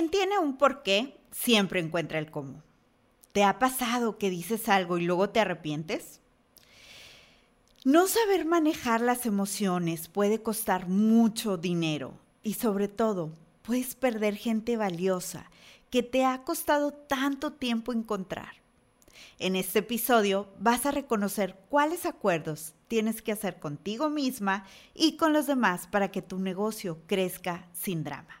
Quien tiene un porqué siempre encuentra el cómo. ¿Te ha pasado que dices algo y luego te arrepientes? No saber manejar las emociones puede costar mucho dinero y sobre todo puedes perder gente valiosa que te ha costado tanto tiempo encontrar. En este episodio vas a reconocer cuáles acuerdos tienes que hacer contigo misma y con los demás para que tu negocio crezca sin drama.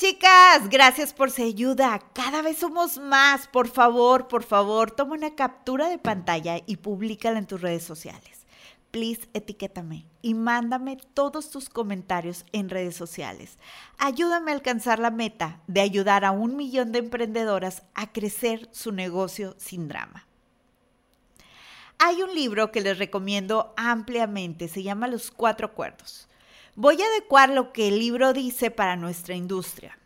Chicas, gracias por su ayuda. Cada vez somos más. Por favor, por favor, toma una captura de pantalla y públicala en tus redes sociales please etiquétame y mándame todos tus comentarios en redes sociales. Ayúdame a alcanzar la meta de ayudar a un millón de emprendedoras a crecer su negocio sin drama. Hay un libro que les recomiendo ampliamente, se llama Los Cuatro Acuerdos. Voy a adecuar lo que el libro dice para nuestra industria.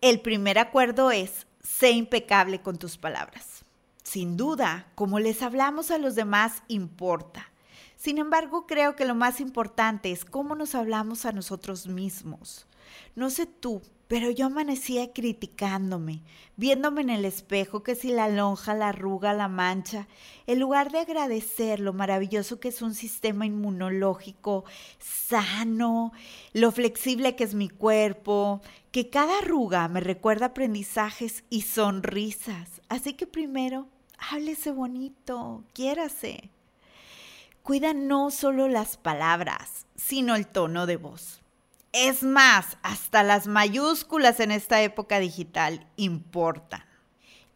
El primer acuerdo es, sé impecable con tus palabras. Sin duda, como les hablamos a los demás, importa. Sin embargo, creo que lo más importante es cómo nos hablamos a nosotros mismos. No sé tú, pero yo amanecía criticándome, viéndome en el espejo que si la lonja, la arruga, la mancha, en lugar de agradecer lo maravilloso que es un sistema inmunológico sano, lo flexible que es mi cuerpo, que cada arruga me recuerda aprendizajes y sonrisas. Así que primero, háblese bonito, quiérase. Cuida no solo las palabras, sino el tono de voz. Es más, hasta las mayúsculas en esta época digital importan.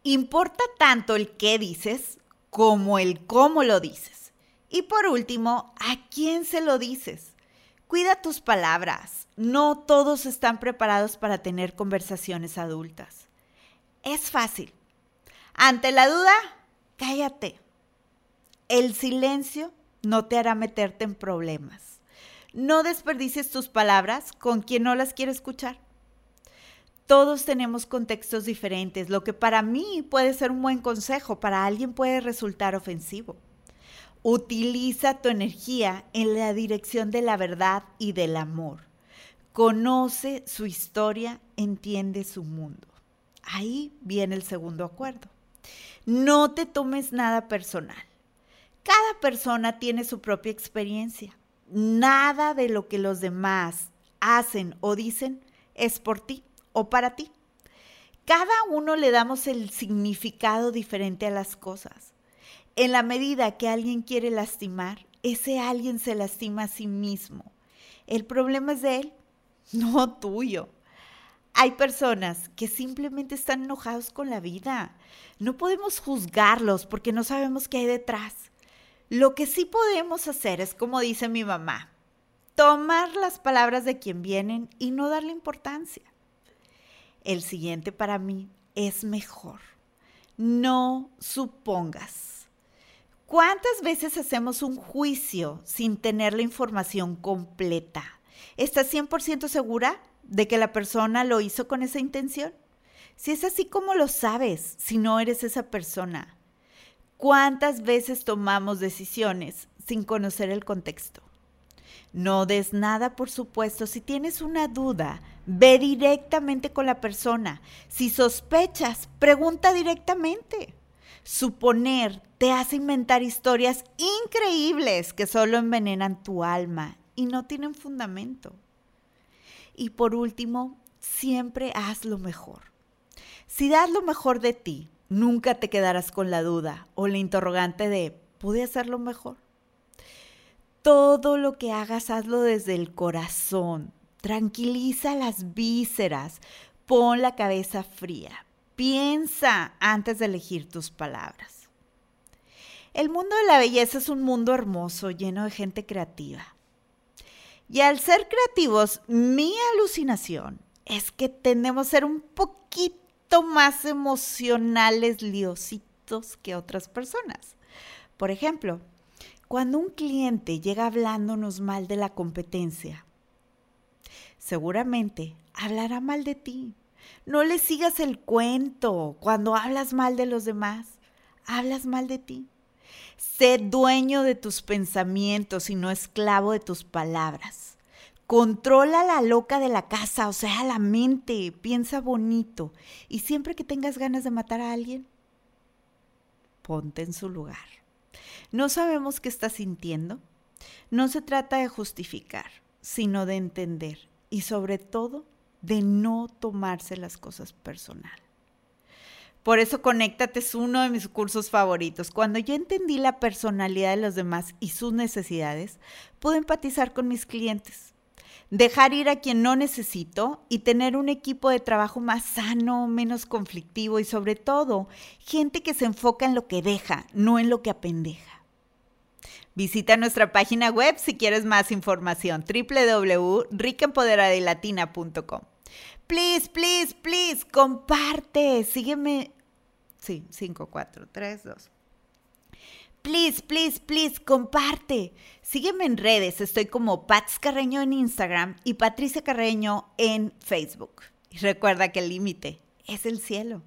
Importa tanto el qué dices como el cómo lo dices. Y por último, ¿a quién se lo dices? Cuida tus palabras. No todos están preparados para tener conversaciones adultas. Es fácil. Ante la duda, cállate. El silencio no te hará meterte en problemas. No desperdicies tus palabras con quien no las quiere escuchar. Todos tenemos contextos diferentes. Lo que para mí puede ser un buen consejo, para alguien puede resultar ofensivo. Utiliza tu energía en la dirección de la verdad y del amor. Conoce su historia, entiende su mundo. Ahí viene el segundo acuerdo. No te tomes nada personal. Cada persona tiene su propia experiencia. Nada de lo que los demás hacen o dicen es por ti o para ti. Cada uno le damos el significado diferente a las cosas. En la medida que alguien quiere lastimar, ese alguien se lastima a sí mismo. El problema es de él, no tuyo. Hay personas que simplemente están enojados con la vida. No podemos juzgarlos porque no sabemos qué hay detrás. Lo que sí podemos hacer es como dice mi mamá, tomar las palabras de quien vienen y no darle importancia. El siguiente para mí es mejor. No supongas. ¿Cuántas veces hacemos un juicio sin tener la información completa? ¿Estás 100% segura de que la persona lo hizo con esa intención? Si es así, ¿cómo lo sabes si no eres esa persona? ¿Cuántas veces tomamos decisiones sin conocer el contexto? No des nada por supuesto. Si tienes una duda, ve directamente con la persona. Si sospechas, pregunta directamente. Suponer te hace inventar historias increíbles que solo envenenan tu alma y no tienen fundamento. Y por último, siempre haz lo mejor. Si das lo mejor de ti, Nunca te quedarás con la duda o la interrogante de, ¿pude hacerlo mejor? Todo lo que hagas, hazlo desde el corazón. Tranquiliza las vísceras. Pon la cabeza fría. Piensa antes de elegir tus palabras. El mundo de la belleza es un mundo hermoso, lleno de gente creativa. Y al ser creativos, mi alucinación es que tendemos a ser un poquito más emocionales, liositos que otras personas. Por ejemplo, cuando un cliente llega hablándonos mal de la competencia, seguramente hablará mal de ti. No le sigas el cuento. Cuando hablas mal de los demás, hablas mal de ti. Sé dueño de tus pensamientos y no esclavo de tus palabras. Controla la loca de la casa, o sea, la mente, piensa bonito. Y siempre que tengas ganas de matar a alguien, ponte en su lugar. No sabemos qué está sintiendo. No se trata de justificar, sino de entender y sobre todo de no tomarse las cosas personal. Por eso Conéctate es uno de mis cursos favoritos. Cuando yo entendí la personalidad de los demás y sus necesidades, pude empatizar con mis clientes, dejar ir a quien no necesito y tener un equipo de trabajo más sano, menos conflictivo y sobre todo gente que se enfoca en lo que deja, no en lo que apendeja. Visita nuestra página web si quieres más información www.ricaempoderadelatina.com. Please, please, please, comparte. Sígueme. Sí, 5, 4, 3, 2. Please, please, please, comparte. Sígueme en redes. Estoy como Pats Carreño en Instagram y Patricia Carreño en Facebook. Y recuerda que el límite es el cielo.